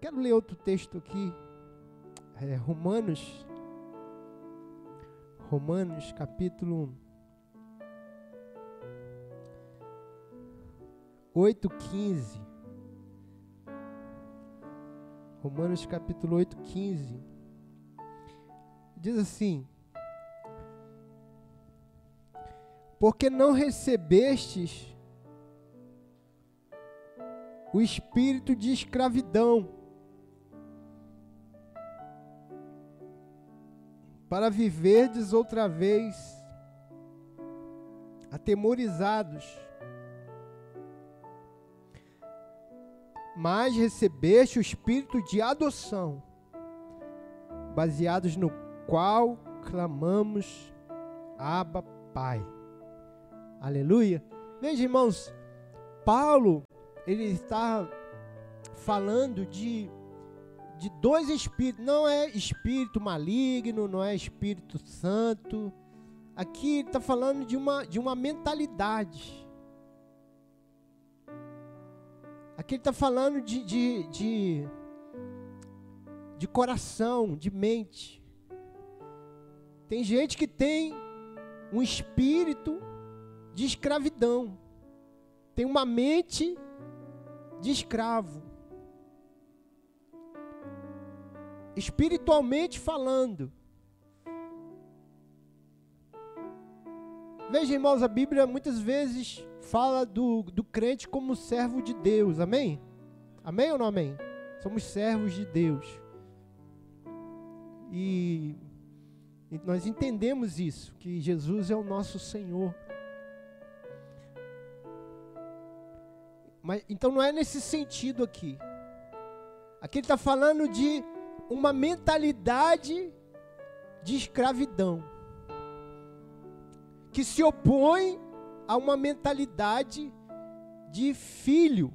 quero ler outro texto aqui. É, Romanos. Romanos capítulo 8, 15. Romanos capítulo 8, 15. Diz assim: Porque não recebestes o espírito de escravidão para viverdes outra vez atemorizados mas recebeste o espírito de adoção, baseados no qual clamamos Abba Pai. Aleluia. Veja, irmãos, Paulo, ele está falando de de dois espíritos, não é espírito maligno, não é espírito santo. Aqui está falando de uma, de uma mentalidade. Aqui ele está falando de, de, de, de coração, de mente. Tem gente que tem um espírito de escravidão, tem uma mente de escravo. Espiritualmente falando. Veja, irmãos, a Bíblia muitas vezes fala do, do crente como servo de Deus, amém? Amém ou não amém? Somos servos de Deus. E, e nós entendemos isso, que Jesus é o nosso Senhor. Mas, então não é nesse sentido aqui. Aqui ele está falando de uma mentalidade de escravidão que se opõe a uma mentalidade de filho.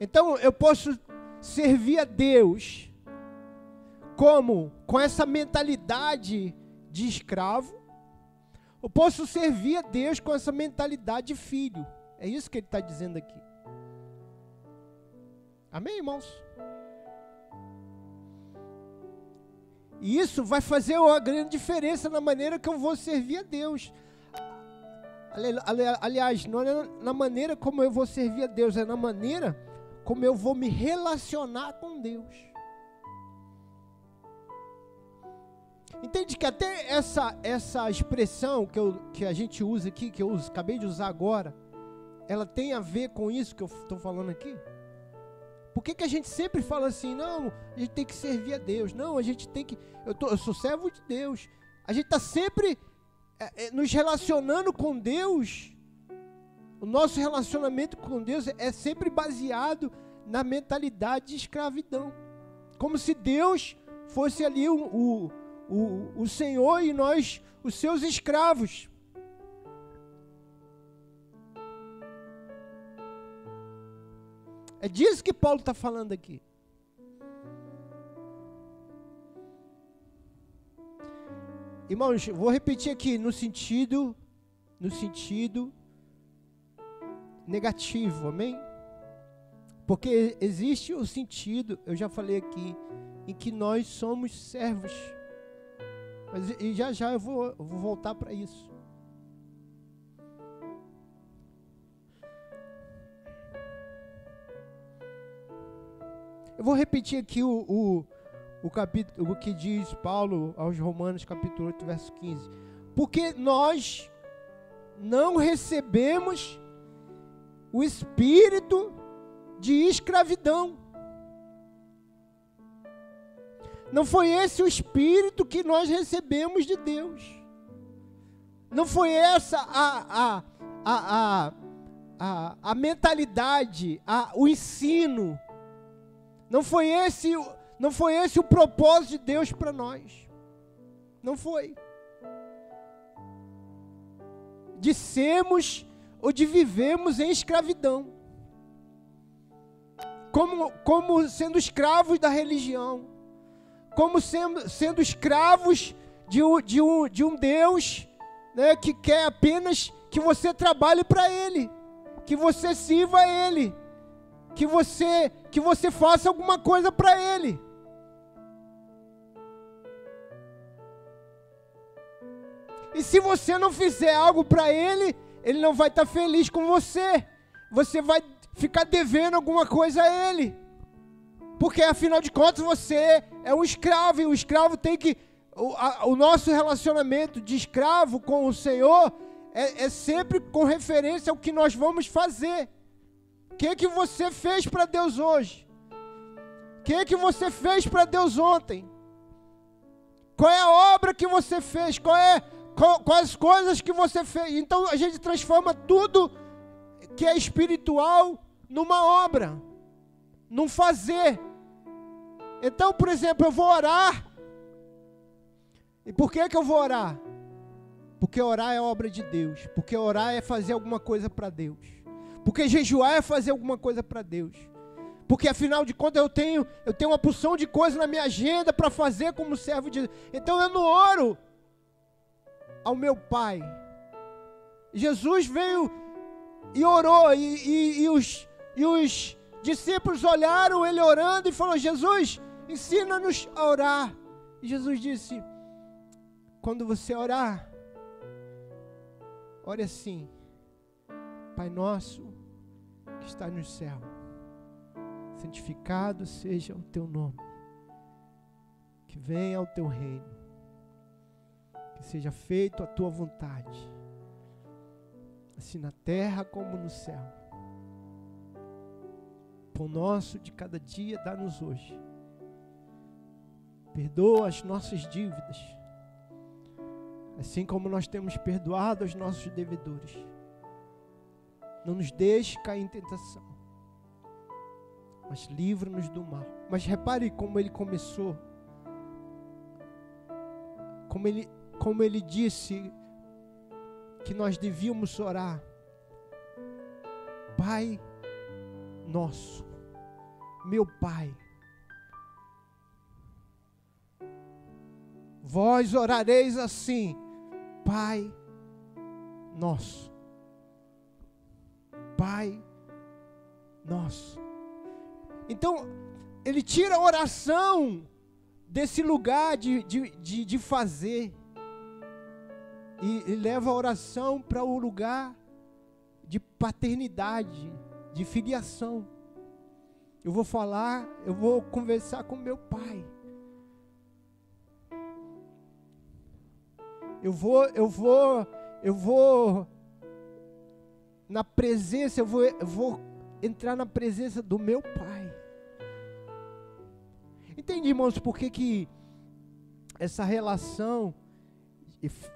Então eu posso servir a Deus como com essa mentalidade de escravo, eu posso servir a Deus com essa mentalidade de filho. É isso que ele está dizendo aqui. Amém, irmãos? E isso vai fazer uma grande diferença na maneira que eu vou servir a Deus. Aliás, não é na maneira como eu vou servir a Deus, é na maneira como eu vou me relacionar com Deus. Entende que até essa, essa expressão que, eu, que a gente usa aqui, que eu uso, acabei de usar agora, ela tem a ver com isso que eu estou falando aqui? Por que, que a gente sempre fala assim, não, a gente tem que servir a Deus, não, a gente tem que. Eu, tô, eu sou servo de Deus. A gente está sempre é, é, nos relacionando com Deus. O nosso relacionamento com Deus é sempre baseado na mentalidade de escravidão. Como se Deus fosse ali o, o, o, o Senhor e nós os seus escravos. É disso que Paulo está falando aqui. Irmãos, vou repetir aqui no sentido, no sentido negativo, amém? Porque existe o sentido, eu já falei aqui, em que nós somos servos. Mas e já já eu vou, eu vou voltar para isso. Eu vou repetir aqui o, o, o capítulo, o que diz Paulo aos Romanos, capítulo 8, verso 15. Porque nós não recebemos o espírito de escravidão. Não foi esse o espírito que nós recebemos de Deus. Não foi essa a, a, a, a, a, a mentalidade, a, o ensino não foi esse, não foi esse o propósito de Deus para nós. Não foi. De sermos ou de vivemos em escravidão. Como, como sendo escravos da religião. Como sendo, sendo escravos de um, de um, de um Deus né, que quer apenas que você trabalhe para Ele. Que você sirva a Ele que você que você faça alguma coisa para ele. E se você não fizer algo para ele, ele não vai estar tá feliz com você. Você vai ficar devendo alguma coisa a ele. Porque afinal de contas você é um escravo e o escravo tem que. O, a, o nosso relacionamento de escravo com o Senhor é, é sempre com referência ao que nós vamos fazer. Que, que você fez para Deus hoje? O que, que você fez para Deus ontem? Qual é a obra que você fez? Qual é qual, quais coisas que você fez? Então a gente transforma tudo que é espiritual numa obra, num fazer. Então, por exemplo, eu vou orar. E por que que eu vou orar? Porque orar é obra de Deus. Porque orar é fazer alguma coisa para Deus. Porque jejuar é fazer alguma coisa para Deus. Porque afinal de contas eu tenho, eu tenho uma porção de coisas na minha agenda para fazer como servo de Deus. Então eu não oro ao meu Pai. Jesus veio e orou, e, e, e, os, e os discípulos olharam ele orando e falou: Jesus, ensina-nos a orar. E Jesus disse: Quando você orar, ore assim: Pai nosso que está no céu, santificado seja o teu nome, que venha o teu reino, que seja feito a tua vontade, assim na terra como no céu. Pão nosso de cada dia dá-nos hoje. Perdoa as nossas dívidas, assim como nós temos perdoado os nossos devedores não nos deixe cair em tentação, mas livra-nos do mal. Mas repare como ele começou, como ele, como ele disse que nós devíamos orar. Pai nosso, meu Pai, vós orareis assim, Pai nosso. Pai nosso. Então, ele tira a oração desse lugar de, de, de, de fazer e, e leva a oração para o lugar de paternidade, de filiação. Eu vou falar, eu vou conversar com meu pai. Eu vou, eu vou, eu vou na presença, eu vou, vou entrar na presença do meu Pai. Entende, irmãos, por que, que essa relação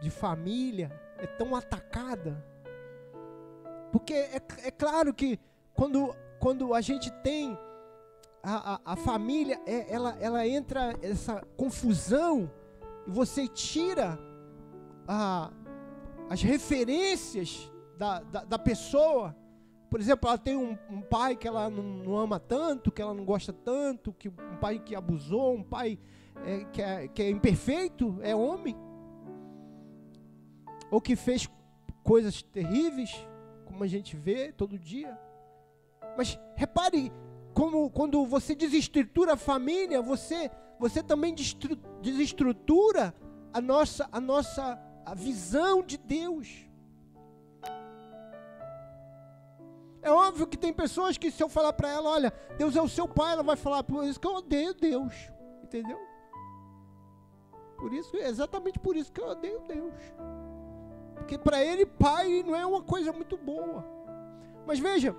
de família é tão atacada? Porque é, é claro que quando, quando a gente tem a, a, a família, é, ela, ela entra essa confusão e você tira a, as referências da, da, da pessoa. Por exemplo, ela tem um, um pai que ela não, não, ama tanto, que ela não gosta tanto, que um pai que abusou, um pai é, que, é, que é imperfeito, é homem. Ou que fez coisas terríveis, como a gente vê todo dia. Mas repare como quando você desestrutura a família, você você também desestrutura a nossa a nossa a visão de Deus. É óbvio que tem pessoas que se eu falar para ela, olha, Deus é o seu pai, ela vai falar, por isso que eu odeio Deus. Entendeu? Por isso, exatamente por isso que eu odeio Deus. Porque para ele, pai não é uma coisa muito boa. Mas veja,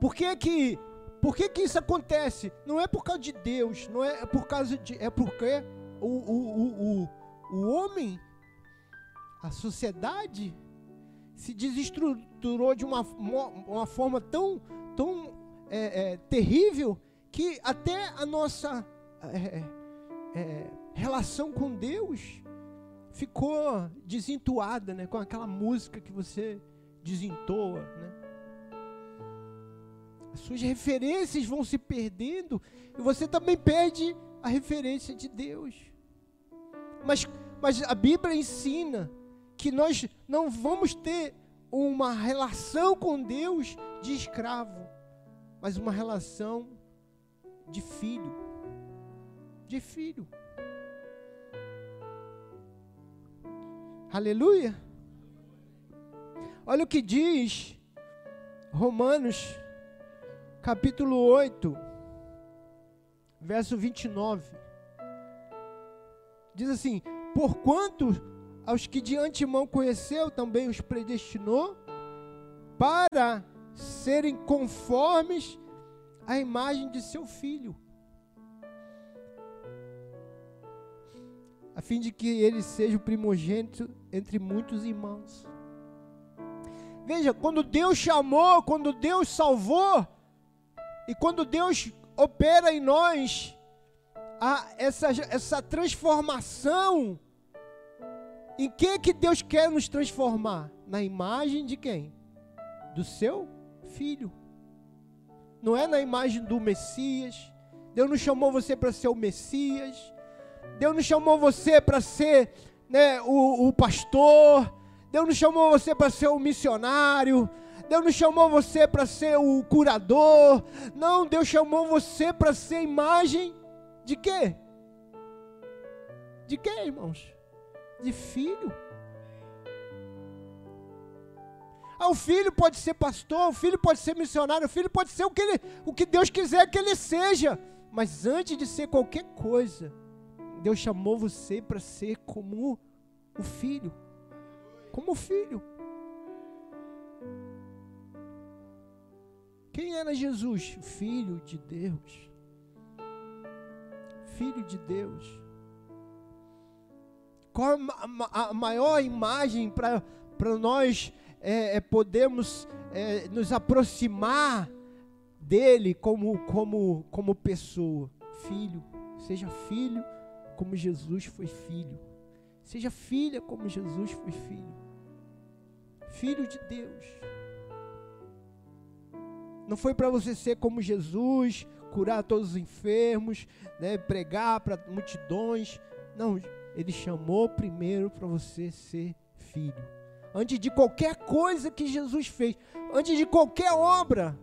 por que que, por que que isso acontece? Não é por causa de Deus, não é por causa de, é porque o, o, o, o, o homem, a sociedade, se desestruturou de uma, uma forma tão, tão é, é, terrível que até a nossa é, é, relação com Deus ficou desentuada, né? Com aquela música que você desentoa, né? As suas referências vão se perdendo e você também perde a referência de Deus. Mas, mas a Bíblia ensina que nós não vamos ter uma relação com Deus de escravo. mas uma relação de filho. De filho. Aleluia. Olha o que diz Romanos, capítulo 8, verso 29. Diz assim: Porquanto aos que de antemão conheceu, também os predestinou para serem conformes à imagem de seu filho, a fim de que ele seja o primogênito entre muitos irmãos. Veja, quando Deus chamou, quando Deus salvou, e quando Deus opera em nós a, essa, essa transformação, em que que Deus quer nos transformar? Na imagem de quem? Do seu filho. Não é na imagem do Messias. Deus não chamou você para ser o Messias. Deus não chamou você para ser né, o, o pastor. Deus não chamou você para ser o missionário. Deus não chamou você para ser o curador. Não, Deus chamou você para ser imagem de quê? De quê, irmãos? De filho. Ah, o filho pode ser pastor, o filho pode ser missionário, o filho pode ser o que, ele, o que Deus quiser que ele seja. Mas antes de ser qualquer coisa, Deus chamou você para ser como o filho como filho. Quem era Jesus? Filho de Deus. Filho de Deus. Qual a maior imagem para nós é, é, podermos é, nos aproximar dele como, como, como pessoa? Filho. Seja filho como Jesus foi filho. Seja filha como Jesus foi filho. Filho de Deus. Não foi para você ser como Jesus, curar todos os enfermos, né, pregar para multidões. Não, ele chamou primeiro para você ser filho. Antes de qualquer coisa que Jesus fez, antes de qualquer obra,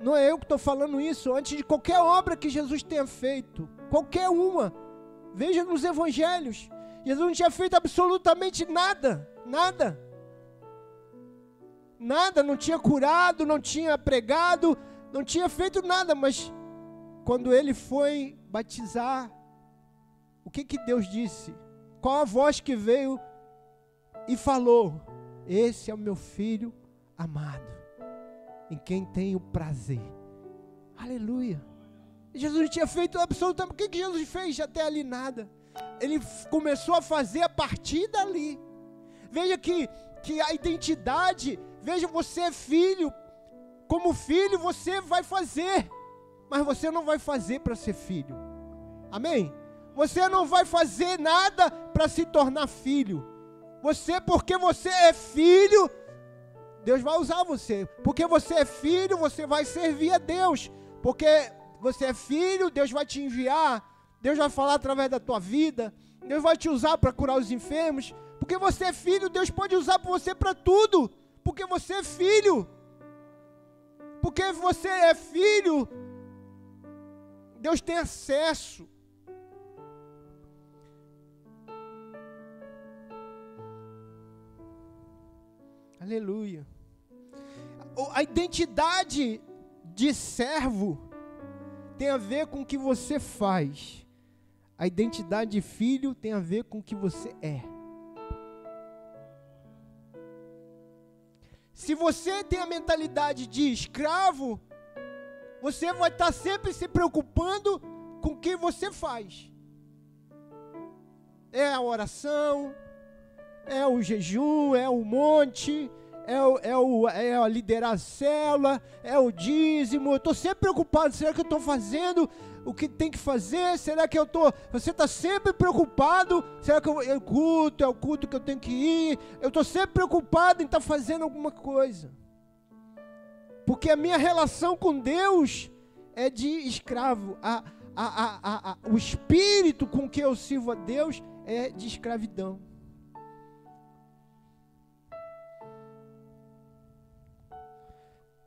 não é eu que estou falando isso, antes de qualquer obra que Jesus tenha feito, qualquer uma, veja nos evangelhos, Jesus não tinha feito absolutamente nada, nada. Nada, não tinha curado, não tinha pregado, não tinha feito nada, mas quando ele foi batizar, que que Deus disse? Qual a voz que veio e falou: Esse é o meu filho amado, em quem tenho prazer. Aleluia. Jesus tinha feito absolutamente. O que, que Jesus fez até ali? Nada ele começou a fazer a partir dali. Veja que, que a identidade, veja, você é filho, como filho você vai fazer, mas você não vai fazer para ser filho. Amém? Você não vai fazer nada para se tornar filho. Você, porque você é filho, Deus vai usar você. Porque você é filho, você vai servir a Deus. Porque você é filho, Deus vai te enviar Deus vai falar através da tua vida. Deus vai te usar para curar os enfermos. Porque você é filho, Deus pode usar você para tudo. Porque você é filho. Porque você é filho, Deus tem acesso. Aleluia. A identidade de servo tem a ver com o que você faz. A identidade de filho tem a ver com o que você é. Se você tem a mentalidade de escravo, você vai estar sempre se preocupando com o que você faz. É a oração, é o jejum, é o monte, é, o, é, o, é liderar a célula, é o dízimo. Eu estou sempre preocupado: será que eu estou fazendo o que tem que fazer? Será que eu estou. Você está sempre preocupado? Será que eu, é o culto? É o culto que eu tenho que ir? Eu estou sempre preocupado em estar tá fazendo alguma coisa. Porque a minha relação com Deus é de escravo. A, a, a, o espírito com que eu sirvo a Deus é de escravidão.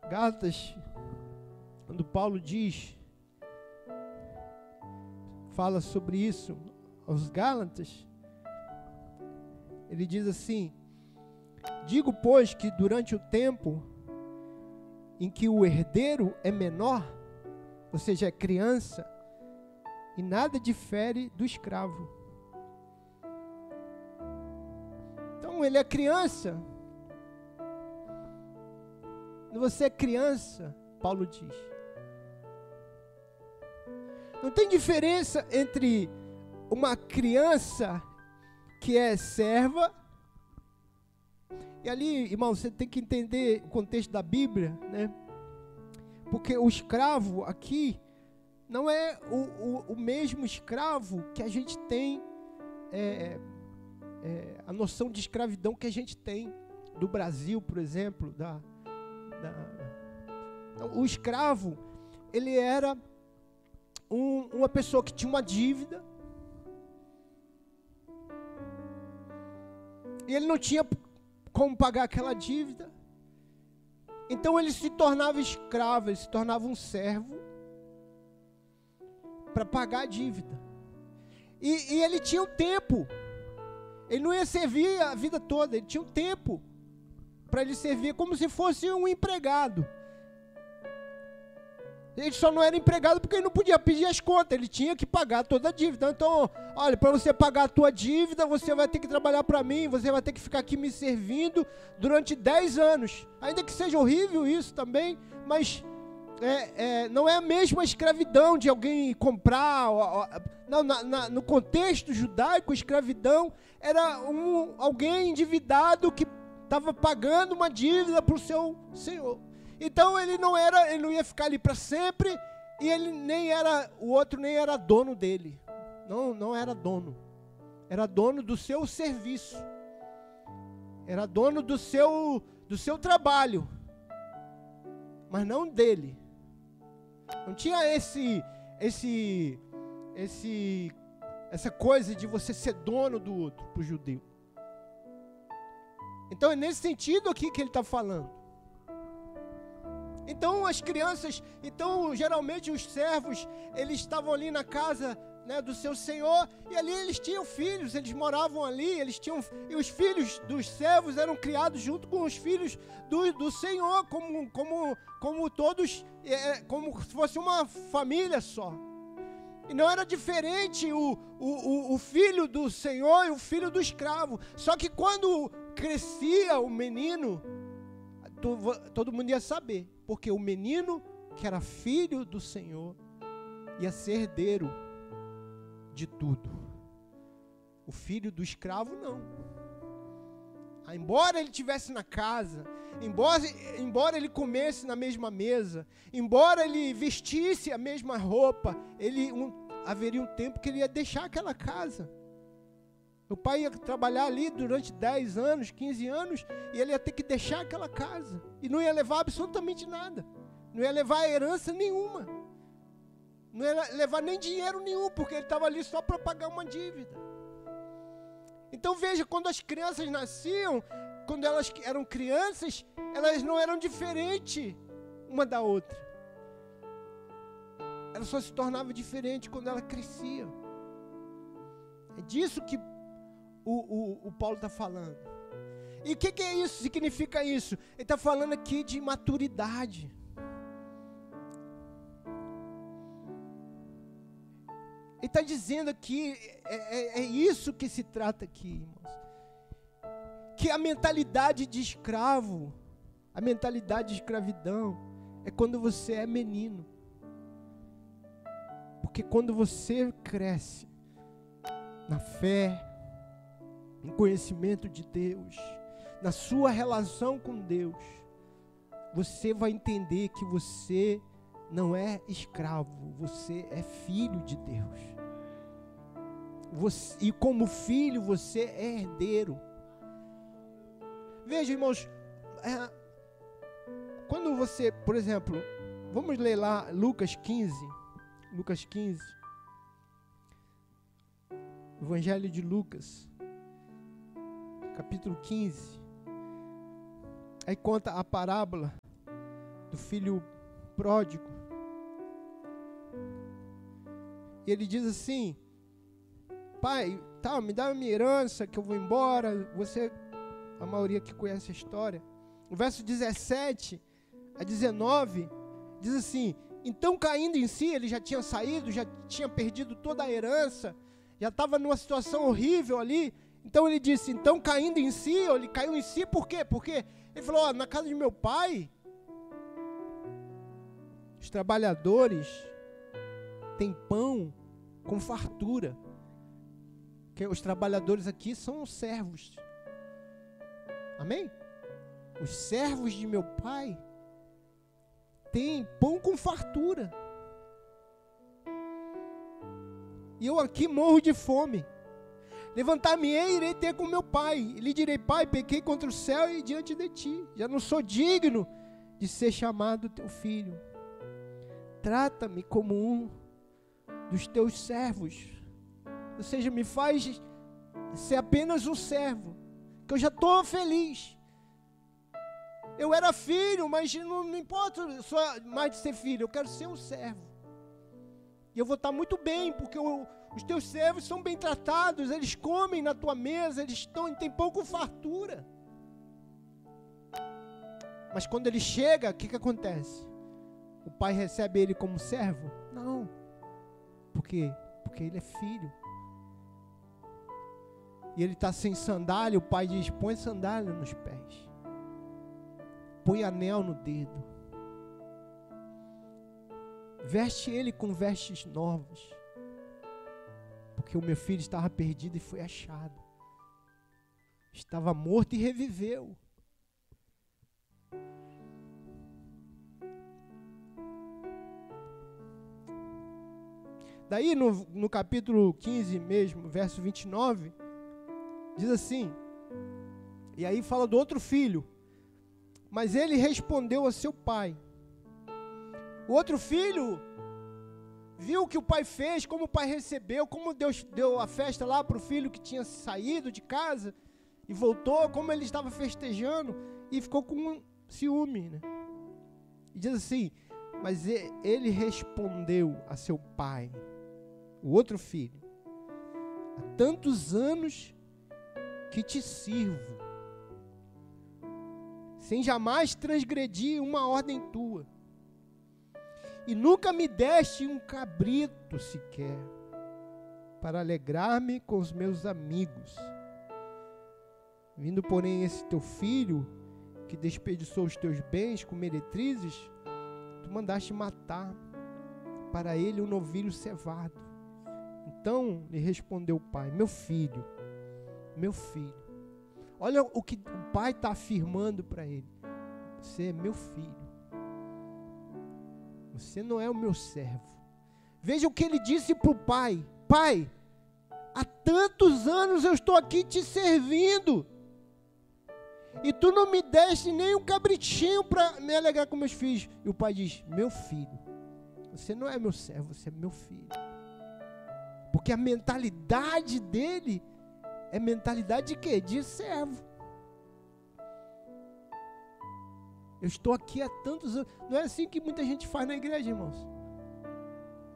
Gálatas quando Paulo diz, fala sobre isso aos Gálatas, ele diz assim: Digo, pois, que durante o tempo em que o herdeiro é menor, ou seja, é criança, e nada difere do escravo. Então ele é criança. Você é criança, Paulo diz. Não tem diferença entre uma criança que é serva. E ali, irmão, você tem que entender o contexto da Bíblia, né? Porque o escravo aqui não é o, o, o mesmo escravo que a gente tem, é, é, a noção de escravidão que a gente tem do Brasil, por exemplo. Da, da... O escravo, ele era um, uma pessoa que tinha uma dívida, E ele não tinha como pagar aquela dívida. Então ele se tornava escravo, ele se tornava um servo para pagar a dívida. E, e, ele tinha um tempo. Ele não ia servir a vida toda, ele tinha um tempo para ele servir como se fosse um empregado. Ele só não era empregado porque ele não podia pedir as contas, ele tinha que pagar toda a dívida. Então, olha, para você pagar a tua dívida, você vai ter que trabalhar para mim, você vai ter que ficar aqui me servindo durante 10 anos. Ainda que seja horrível isso também, mas é, é, não é a mesma escravidão de alguém comprar. Não, na, na, no contexto judaico, escravidão era um, alguém endividado que estava pagando uma dívida para o seu senhor. Então ele não era, ele não ia ficar ali para sempre e ele nem era, o outro nem era dono dele. Não, não era dono. Era dono do seu serviço. Era dono do seu do seu trabalho. Mas não dele. Não tinha esse esse esse essa coisa de você ser dono do outro para o judeu. Então é nesse sentido aqui que ele está falando. Então as crianças, então geralmente os servos, eles estavam ali na casa né, do seu senhor e ali eles tinham filhos, eles moravam ali, eles tinham e os filhos dos servos eram criados junto com os filhos do, do senhor, como, como, como todos, é, é como se fosse uma família só. E não era diferente o, o, o filho do senhor e o filho do escravo. Só que quando crescia o menino, todo mundo ia saber porque o menino, que era filho do Senhor, ia ser herdeiro de tudo. O filho do escravo, não. Ah, embora ele tivesse na casa, embora, embora ele comesse na mesma mesa, embora ele vestisse a mesma roupa, ele um, haveria um tempo que ele ia deixar aquela casa. O pai ia trabalhar ali durante 10 anos, 15 anos, e ele ia ter que deixar aquela casa. E não ia levar absolutamente nada. Não ia levar herança nenhuma. Não ia levar nem dinheiro nenhum, porque ele estava ali só para pagar uma dívida. Então veja, quando as crianças nasciam, quando elas eram crianças, elas não eram diferentes uma da outra. Ela só se tornava diferente quando ela crescia. É disso que o, o, o Paulo está falando. E o que, que, é isso? Significa isso? Ele está falando aqui de maturidade. Ele está dizendo aqui, é, é, é, isso que se trata aqui, irmãos. Que a mentalidade de escravo, a mentalidade de escravidão, é quando você é menino. Porque quando você cresce na fé, no conhecimento de Deus, na sua relação com Deus, você vai entender que você não é escravo, você é filho de Deus. Você, e como filho, você é herdeiro. Veja, irmãos, é, quando você, por exemplo, vamos ler lá Lucas 15, Lucas 15, Evangelho de Lucas capítulo 15. Aí conta a parábola do filho pródigo. E ele diz assim: Pai, tá, me dá minha herança que eu vou embora. Você, a maioria que conhece a história. O verso 17 a 19 diz assim: Então caindo em si, ele já tinha saído, já tinha perdido toda a herança, já estava numa situação horrível ali. Então ele disse: Então caindo em si, ele caiu em si por quê? Porque ele falou: oh, Na casa de meu pai, os trabalhadores têm pão com fartura. Que os trabalhadores aqui são os servos. Amém? Os servos de meu pai têm pão com fartura. E eu aqui morro de fome. Levantar-me-ei e irei ter com meu pai. E lhe direi, pai, pequei contra o céu e diante de ti. Já não sou digno de ser chamado teu filho. Trata-me como um dos teus servos. Ou seja, me faz ser apenas um servo. Que eu já estou feliz. Eu era filho, mas não, não importa só mais de ser filho, eu quero ser um servo. E eu vou estar muito bem, porque eu, os teus servos são bem tratados, eles comem na tua mesa, eles estão, têm pouco fartura. Mas quando ele chega, o que, que acontece? O pai recebe ele como servo? Não. Por quê? Porque ele é filho. E ele está sem sandália, o pai diz: põe sandália nos pés põe anel no dedo. Veste ele com vestes novas. Porque o meu filho estava perdido e foi achado. Estava morto e reviveu. Daí no, no capítulo 15 mesmo, verso 29, diz assim: E aí fala do outro filho mas ele respondeu a seu pai. O outro filho viu o que o pai fez, como o pai recebeu, como Deus deu a festa lá para o filho que tinha saído de casa e voltou, como ele estava festejando e ficou com ciúme. Né? E diz assim: Mas ele respondeu a seu pai, o outro filho, há tantos anos que te sirvo sem jamais transgredir uma ordem tua. E nunca me deste um cabrito sequer, para alegrar-me com os meus amigos. Vindo, porém, esse teu filho, que desperdiçou os teus bens com meretrizes, tu mandaste matar para ele um novilho cevado. Então lhe respondeu o pai: Meu filho, meu filho, Olha o que o pai está afirmando para ele: Você é meu filho. Você não é o meu servo. Veja o que ele disse para o pai: Pai, há tantos anos eu estou aqui te servindo. E tu não me deste nem um cabritinho para me alegrar com meus filhos. E o pai diz: Meu filho, você não é meu servo, você é meu filho. Porque a mentalidade dele é mentalidade de quê? De servo. Eu estou aqui há tantos anos. Não é assim que muita gente faz na igreja, irmãos.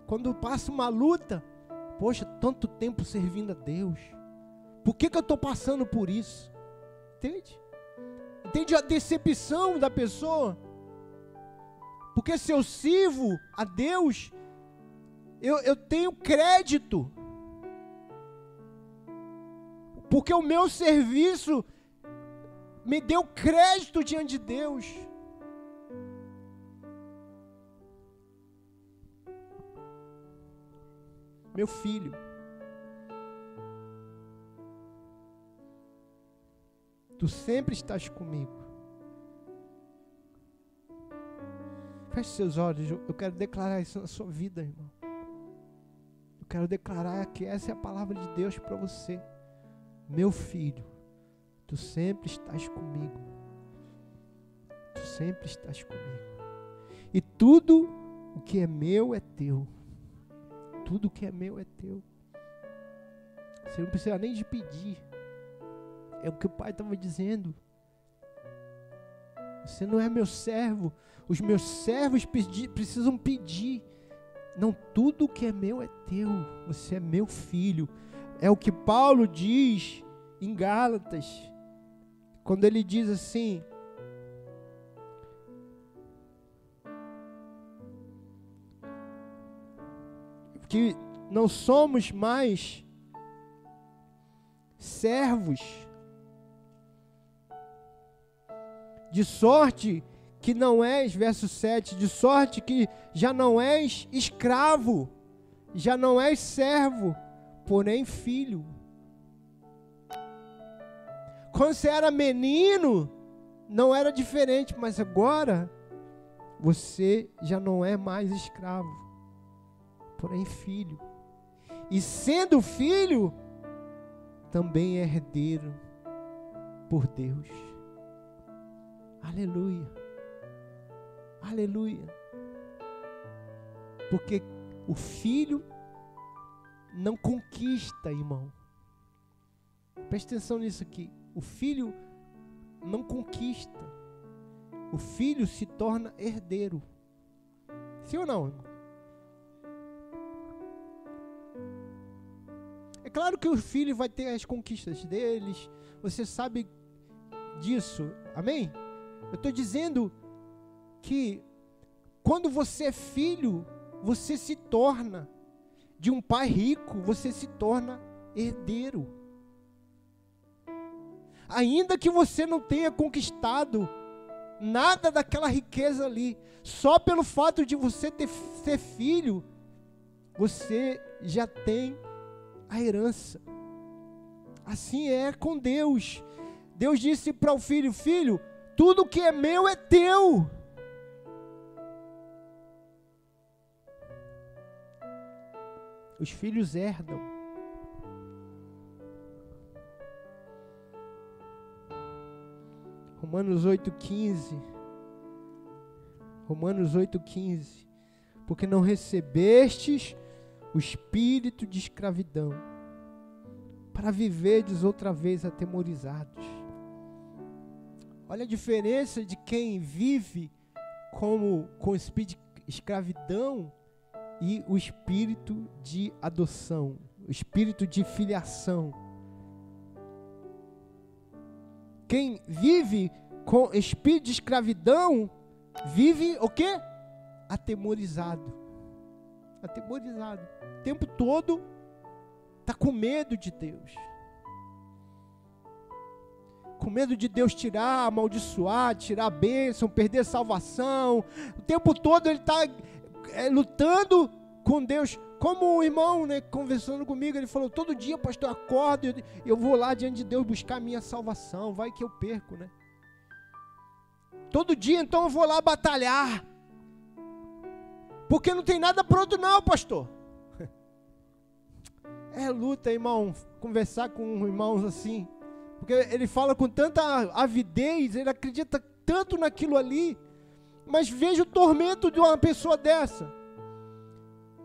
Quando passa uma luta, poxa, tanto tempo servindo a Deus. Por que, que eu estou passando por isso? Entende? Entende a decepção da pessoa? Porque se eu sirvo a Deus, eu, eu tenho crédito. Porque o meu serviço me deu crédito diante de Deus. Meu filho, tu sempre estás comigo. Feche seus olhos, eu quero declarar isso na sua vida, irmão. Eu quero declarar que essa é a palavra de Deus para você. Meu filho, tu sempre estás comigo. Tu sempre estás comigo. E tudo o que é meu é teu. Tudo que é meu é teu. Você não precisa nem de pedir. É o que o pai estava dizendo. Você não é meu servo. Os meus servos pedi, precisam pedir. Não tudo que é meu é teu, você é meu filho. É o que Paulo diz em Gálatas, quando ele diz assim: que não somos mais servos, de sorte que não és, verso 7, de sorte que já não és escravo, já não és servo, porém filho. Quando você era menino, não era diferente, mas agora você já não é mais escravo, porém filho. E sendo filho, também é herdeiro por Deus. Aleluia. Aleluia. Porque o filho não conquista, irmão. Preste atenção nisso aqui. O filho não conquista. O filho se torna herdeiro. Sim ou não, irmão? É claro que o filho vai ter as conquistas deles. Você sabe disso. Amém? Eu estou dizendo que quando você é filho, você se torna de um pai rico, você se torna herdeiro. Ainda que você não tenha conquistado nada daquela riqueza ali, só pelo fato de você ter, ser filho, você já tem a herança. Assim é com Deus. Deus disse para o filho: Filho, tudo que é meu é teu. Os filhos herdam. Romanos 8,15. Romanos 8,15. Porque não recebestes o espírito de escravidão, para viverdes outra vez atemorizados. Olha a diferença de quem vive como com espírito de escravidão e o espírito de adoção, o espírito de filiação. Quem vive com espírito de escravidão vive o quê? Atemorizado. Atemorizado. O tempo todo está com medo de Deus. Com medo de Deus tirar, amaldiçoar, tirar a bênção, perder a salvação. O tempo todo ele está é, lutando com Deus. Como o irmão, né, conversando comigo, ele falou: todo dia, pastor, eu acordo, eu, eu vou lá diante de Deus buscar a minha salvação. Vai que eu perco, né? Todo dia, então, eu vou lá batalhar. Porque não tem nada pronto, não, pastor. É luta, irmão. Conversar com irmãos assim. Porque ele fala com tanta avidez, ele acredita tanto naquilo ali. Mas veja o tormento de uma pessoa dessa.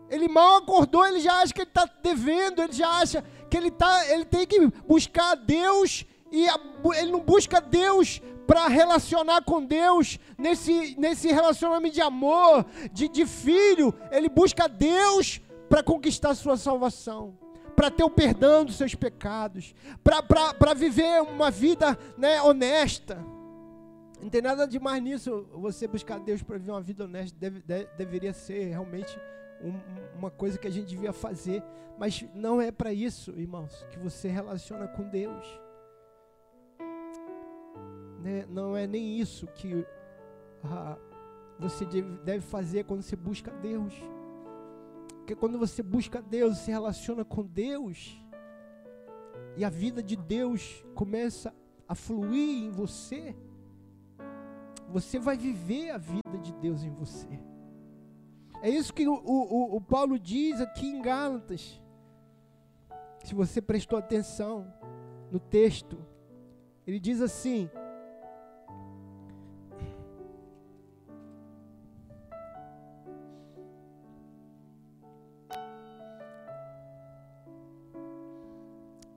Ele mal acordou, ele já acha que ele está devendo, ele já acha que ele, tá, ele tem que buscar Deus e a, ele não busca Deus para relacionar com Deus nesse, nesse relacionamento de amor, de, de filho. Ele busca Deus para conquistar sua salvação, para ter o perdão dos seus pecados, para viver uma vida né, honesta. Não tem nada de mais nisso. Você buscar Deus para viver uma vida honesta deve, deveria ser realmente um, uma coisa que a gente devia fazer. Mas não é para isso, irmãos, que você relaciona com Deus. Né? Não é nem isso que ah, você deve fazer quando você busca Deus. Porque quando você busca Deus, se relaciona com Deus, e a vida de Deus começa a fluir em você, você vai viver a vida de Deus em você. É isso que o, o, o Paulo diz aqui em Gálatas. Se você prestou atenção no texto, ele diz assim: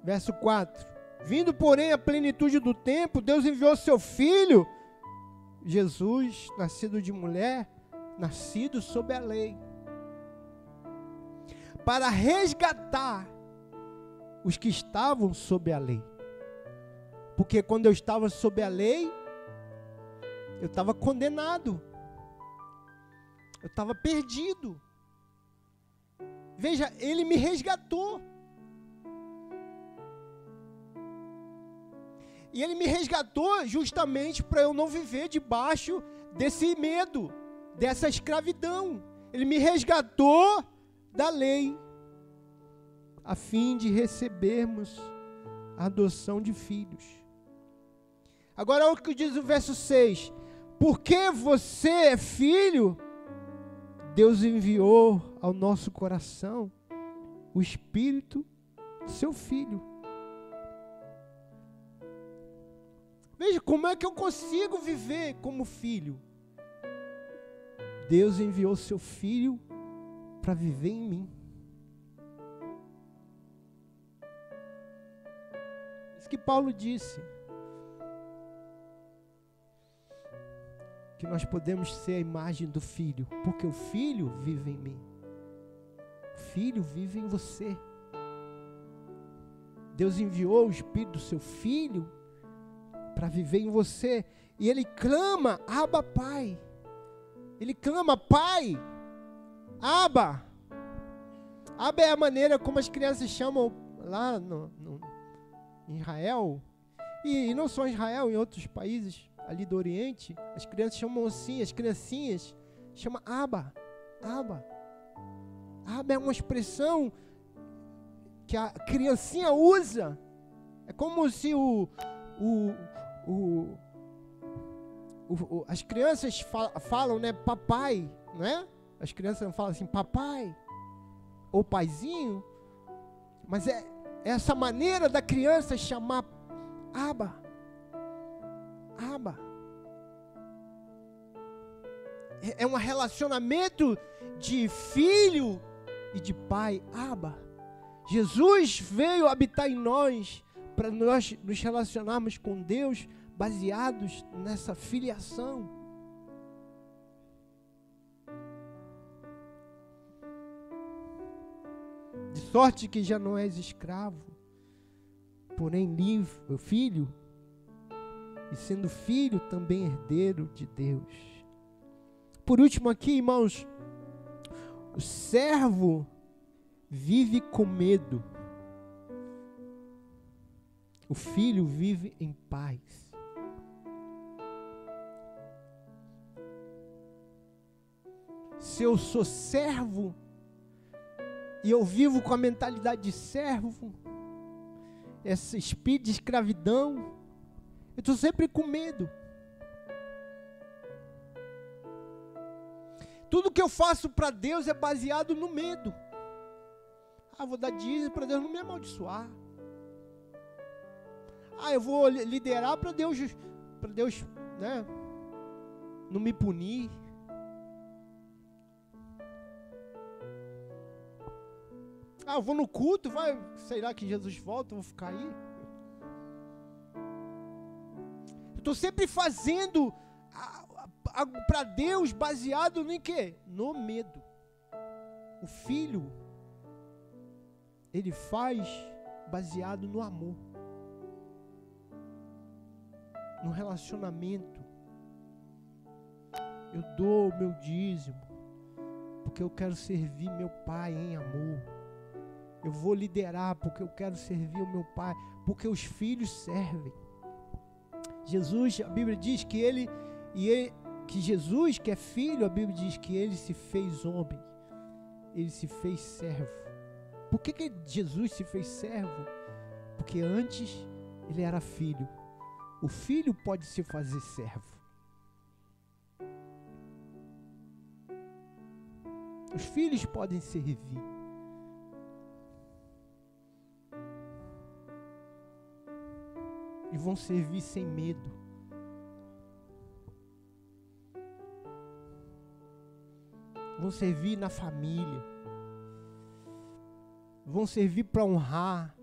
Verso 4: Vindo, porém, a plenitude do tempo, Deus enviou seu filho Jesus, nascido de mulher, nascido sob a lei. para resgatar os que estavam sob a lei. Porque quando eu estava sob a lei, eu estava condenado. Eu estava perdido. Veja, ele me resgatou. E ele me resgatou justamente para eu não viver debaixo desse medo, dessa escravidão. Ele me resgatou da lei, a fim de recebermos a adoção de filhos. Agora olha o que diz o verso 6: Porque você é filho, Deus enviou ao nosso coração o Espírito seu Filho. Veja como é que eu consigo viver como filho. Deus enviou seu filho para viver em mim. Isso que Paulo disse. Que nós podemos ser a imagem do filho, porque o filho vive em mim. O filho vive em você. Deus enviou o espírito do seu filho para viver em você. E ele clama, Aba Pai. Ele clama, Pai, Aba. Aba é a maneira como as crianças chamam lá no, no em Israel. E, e, não só em Israel, em outros países ali do Oriente, as crianças chamam assim, as criancinhas chamam Aba. Aba. Aba é uma expressão que a criancinha usa. É como se o, o, o, o, as crianças falam, né, papai, né? As crianças não falam assim, papai ou paizinho, mas é, é essa maneira da criança chamar Aba, Aba. É, é um relacionamento de filho e de pai, Aba. Jesus veio habitar em nós para nós nos relacionarmos com Deus baseados nessa filiação. De sorte que já não és escravo, porém livre, filho, e sendo filho também herdeiro de Deus. Por último aqui, irmãos, o servo vive com medo. O filho vive em paz. Se eu sou servo e eu vivo com a mentalidade de servo, esse espírito de escravidão, eu estou sempre com medo. Tudo que eu faço para Deus é baseado no medo. Ah, vou dar dízimo para Deus não me amaldiçoar. Ah, eu vou liderar para Deus, para Deus, né, não me punir. Ah, eu vou no culto, vai, será que Jesus volta, eu vou ficar aí? Eu estou sempre fazendo para Deus baseado em quê? No medo. O filho, ele faz baseado no amor, no relacionamento. Eu dou o meu dízimo, porque eu quero servir meu pai em amor. Eu vou liderar porque eu quero servir o meu pai, porque os filhos servem. Jesus, a Bíblia diz que ele e ele, que Jesus, que é filho, a Bíblia diz que ele se fez homem. Ele se fez servo. Por que, que Jesus se fez servo? Porque antes ele era filho. O filho pode se fazer servo. Os filhos podem servir. E vão servir sem medo. Vão servir na família. Vão servir para honrar.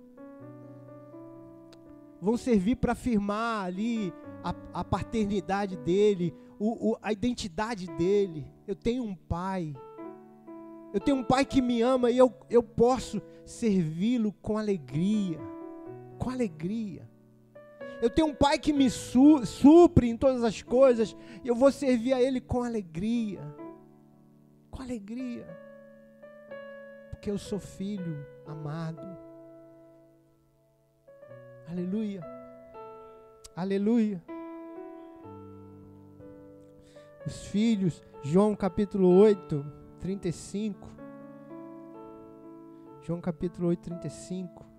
Vão servir para afirmar ali a, a paternidade dele, o, o, a identidade dele. Eu tenho um pai. Eu tenho um pai que me ama e eu, eu posso servi-lo com alegria. Com alegria. Eu tenho um pai que me su supre em todas as coisas e eu vou servir a ele com alegria. Com alegria. Porque eu sou filho amado. Aleluia. Aleluia. Os filhos, João capítulo 8, 35. João capítulo 8, 35.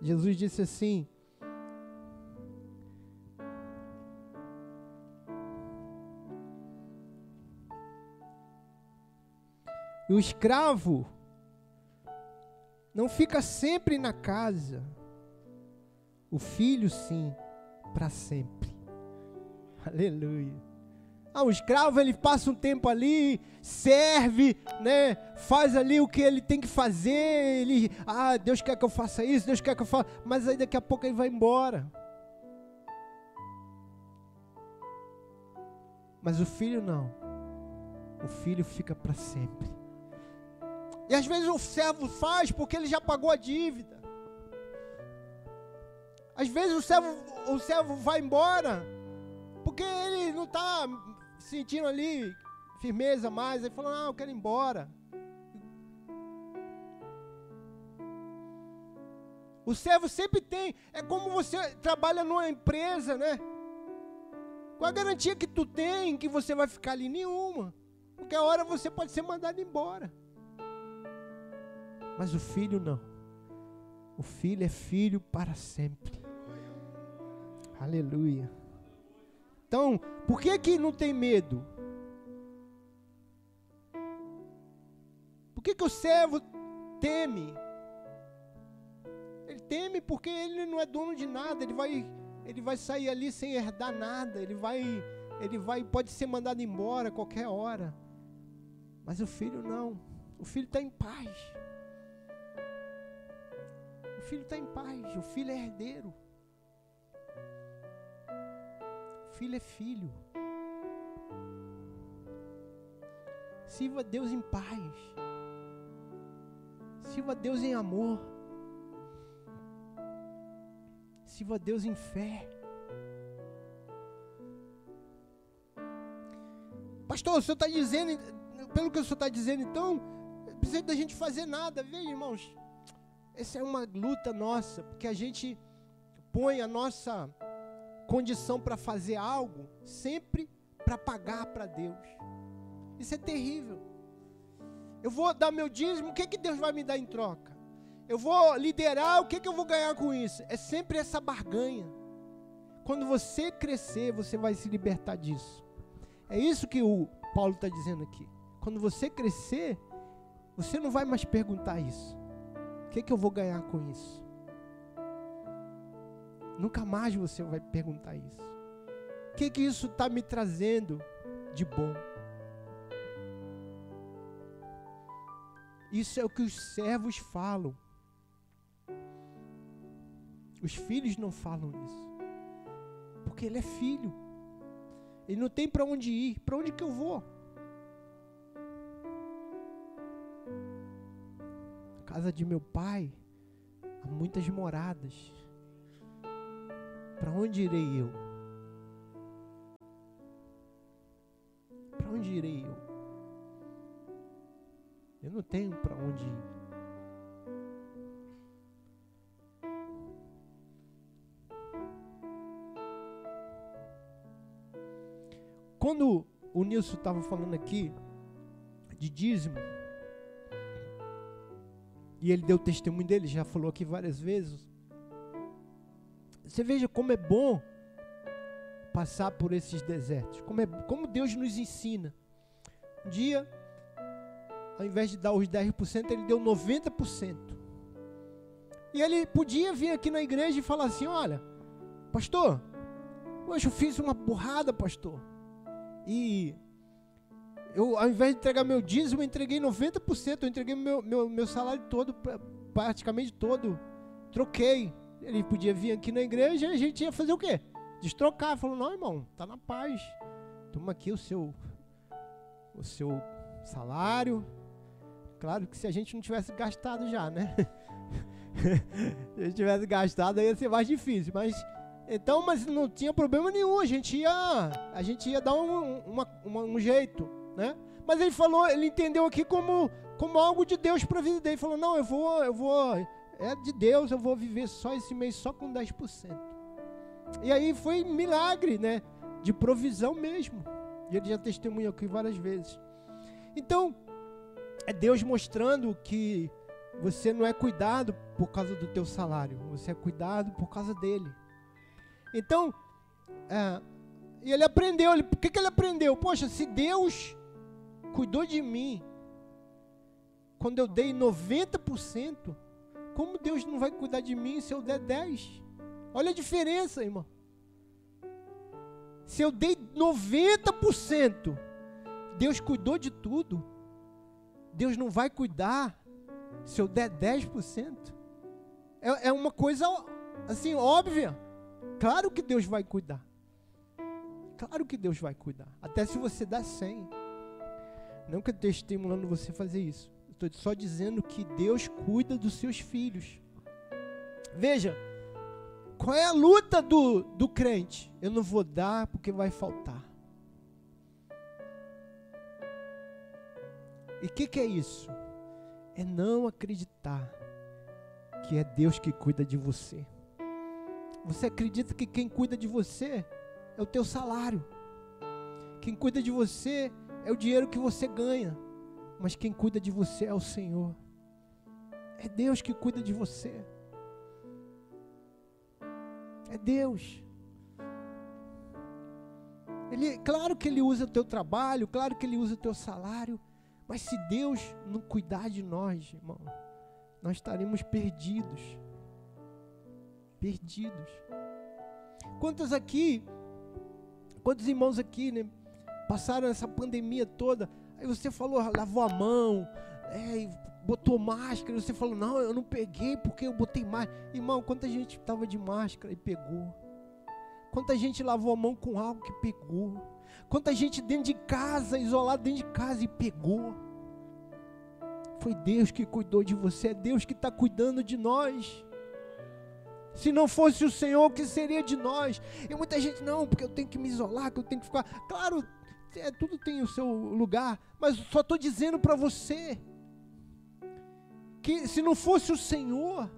Jesus disse assim: E o escravo não fica sempre na casa, o filho sim, para sempre. Aleluia. Ah, o escravo ele passa um tempo ali, serve, né? Faz ali o que ele tem que fazer. Ele, ah, Deus quer que eu faça isso, Deus quer que eu faça, mas aí daqui a pouco ele vai embora. Mas o filho não. O filho fica para sempre. E às vezes o servo faz porque ele já pagou a dívida. Às vezes o servo, o servo vai embora porque ele não está sentindo ali firmeza mais. Ele falou: Não, eu quero ir embora. O servo sempre tem. É como você trabalha numa empresa, né? Qual a garantia que tu tem que você vai ficar ali? Nenhuma. Porque a hora você pode ser mandado embora. Mas o filho não. O filho é filho para sempre. Aleluia. Então, por que que não tem medo? Por que que o servo teme? Ele teme porque ele não é dono de nada, ele vai ele vai sair ali sem herdar nada, ele vai ele vai pode ser mandado embora a qualquer hora. Mas o filho não. O filho está em paz filho está em paz, o filho é herdeiro. Filho é filho. Sirva Deus em paz. Sirva Deus em amor. Sirva Deus em fé. Pastor, o senhor está dizendo, pelo que o senhor está dizendo, então, precisa da gente fazer nada. Veja, irmãos, essa é uma luta nossa, porque a gente põe a nossa condição para fazer algo sempre para pagar para Deus. Isso é terrível. Eu vou dar meu dízimo, o que, que Deus vai me dar em troca? Eu vou liderar, o que, que eu vou ganhar com isso? É sempre essa barganha. Quando você crescer, você vai se libertar disso. É isso que o Paulo está dizendo aqui. Quando você crescer, você não vai mais perguntar isso. O que, que eu vou ganhar com isso? Nunca mais você vai perguntar isso. O que, que isso está me trazendo de bom? Isso é o que os servos falam. Os filhos não falam isso. Porque ele é filho. Ele não tem para onde ir. Para onde que eu vou? casa de meu pai há muitas moradas. Para onde irei eu? Para onde irei eu? Eu não tenho para onde ir. Quando o Nilson estava falando aqui de dízimo, e ele deu testemunho dele, já falou aqui várias vezes. Você veja como é bom passar por esses desertos, como, é, como Deus nos ensina. Um dia, ao invés de dar os 10%, ele deu 90%. E ele podia vir aqui na igreja e falar assim: Olha, pastor, hoje eu fiz uma burrada, pastor. E eu, ao invés de entregar meu dízimo, eu entreguei 90%, eu entreguei meu, meu, meu salário todo, praticamente todo. Troquei. Ele podia vir aqui na igreja e a gente ia fazer o quê? Destrocar. Falou, não, irmão, tá na paz. Toma aqui o seu o seu salário. Claro que se a gente não tivesse gastado já, né? se a gente tivesse gastado aí ia ser mais difícil, mas então, mas não tinha problema nenhum, a gente ia, a gente ia dar um, uma, uma, um jeito, né? Mas ele falou, ele entendeu aqui como, como algo de Deus para a vida dele. Ele falou: "Não, eu vou, eu vou, é de Deus, eu vou viver só esse mês só com 10%". E aí foi milagre, né? De provisão mesmo. E ele já testemunhou aqui várias vezes. Então, é Deus mostrando que você não é cuidado por causa do teu salário, você é cuidado por causa dele. Então, é, e ele aprendeu, ele, o que, que ele aprendeu? Poxa, se Deus cuidou de mim quando eu dei 90%, como Deus não vai cuidar de mim se eu der 10%? Olha a diferença, irmão. Se eu dei 90%, Deus cuidou de tudo. Deus não vai cuidar se eu der 10%. É, é uma coisa assim óbvia. Claro que Deus vai cuidar. Claro que Deus vai cuidar. Até se você dá 100. Não que eu esteja estimulando você a fazer isso. Estou só dizendo que Deus cuida dos seus filhos. Veja, qual é a luta do, do crente? Eu não vou dar porque vai faltar. E o que, que é isso? É não acreditar que é Deus que cuida de você. Você acredita que quem cuida de você é o teu salário. Quem cuida de você é o dinheiro que você ganha. Mas quem cuida de você é o Senhor. É Deus que cuida de você. É Deus. Ele, claro que ele usa o teu trabalho, claro que ele usa o teu salário, mas se Deus não cuidar de nós, irmão, nós estaremos perdidos. Perdidos. Quantos aqui, quantos irmãos aqui, né, passaram essa pandemia toda? Aí você falou, lavou a mão, é, botou máscara, e você falou, não, eu não peguei porque eu botei máscara. Irmão, quanta gente estava de máscara e pegou? Quanta gente lavou a mão com algo que pegou? Quanta gente dentro de casa, isolado dentro de casa e pegou? Foi Deus que cuidou de você, é Deus que está cuidando de nós. Se não fosse o Senhor, o que seria de nós? E muita gente, não, porque eu tenho que me isolar, que eu tenho que ficar. Claro, é, tudo tem o seu lugar, mas só estou dizendo para você que se não fosse o Senhor,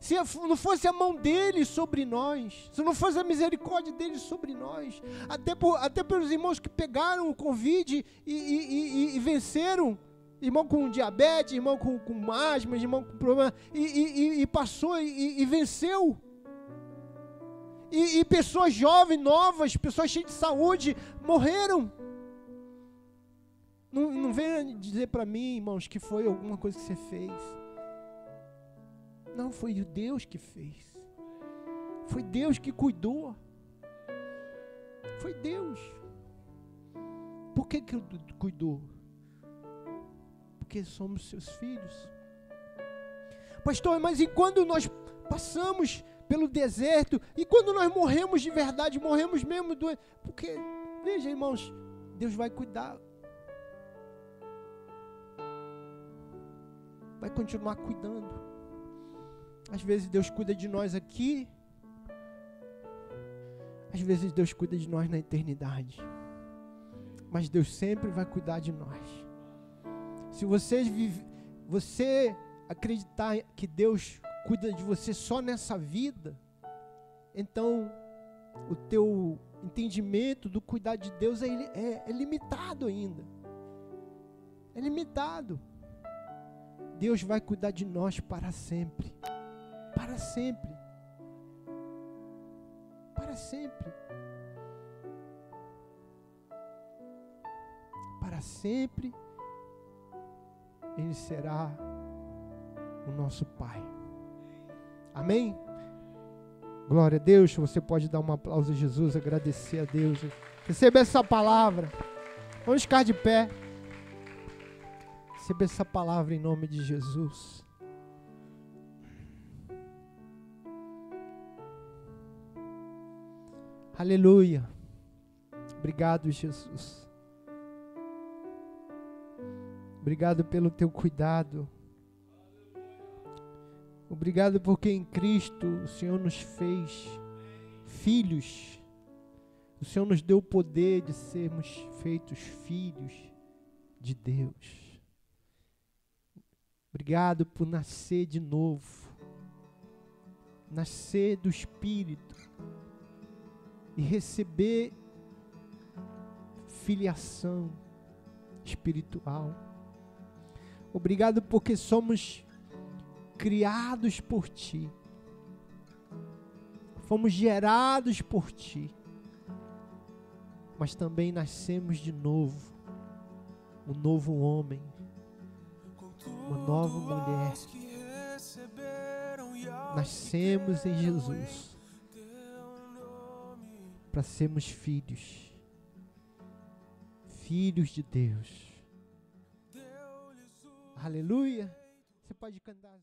se não fosse a mão dele sobre nós, se não fosse a misericórdia dele sobre nós, até, por, até pelos irmãos que pegaram o Covid e, e, e, e venceram, irmão com diabetes, irmão com, com asma, irmão com problema, e, passou e, venceu. E, pessoas jovens, novas, pessoas cheias de saúde, morreram. Não, não venha dizer para mim, irmãos, que foi alguma coisa que você fez. Não, foi Deus que fez. Foi Deus que cuidou. Foi Deus. Por que, que cuidou? Porque somos seus filhos. Pastor, mas e quando nós passamos pelo deserto, e quando nós morremos de verdade, morremos mesmo do. Porque, veja, irmãos, Deus vai cuidar vai continuar cuidando. Às vezes Deus cuida de nós aqui, às vezes Deus cuida de nós na eternidade. Mas Deus sempre vai cuidar de nós. Se você, você acreditar que Deus cuida de você só nessa vida, então o teu entendimento do cuidar de Deus é, é, é limitado ainda. É limitado. Deus vai cuidar de nós para sempre. Para sempre. Para sempre. Para sempre. Ele será o nosso Pai. Amém? Glória a Deus. Você pode dar um aplauso a Jesus, agradecer a Deus. Receber essa palavra. Vamos ficar de pé. Receber essa palavra em nome de Jesus. Aleluia. Obrigado, Jesus. Obrigado pelo teu cuidado. Obrigado porque em Cristo o Senhor nos fez filhos. O Senhor nos deu o poder de sermos feitos filhos de Deus. Obrigado por nascer de novo. Nascer do Espírito e receber filiação espiritual. Obrigado porque somos criados por Ti, fomos gerados por Ti, mas também nascemos de novo, um novo homem, uma nova mulher. Nascemos em Jesus para sermos filhos, filhos de Deus. Aleluia. Você pode cantar.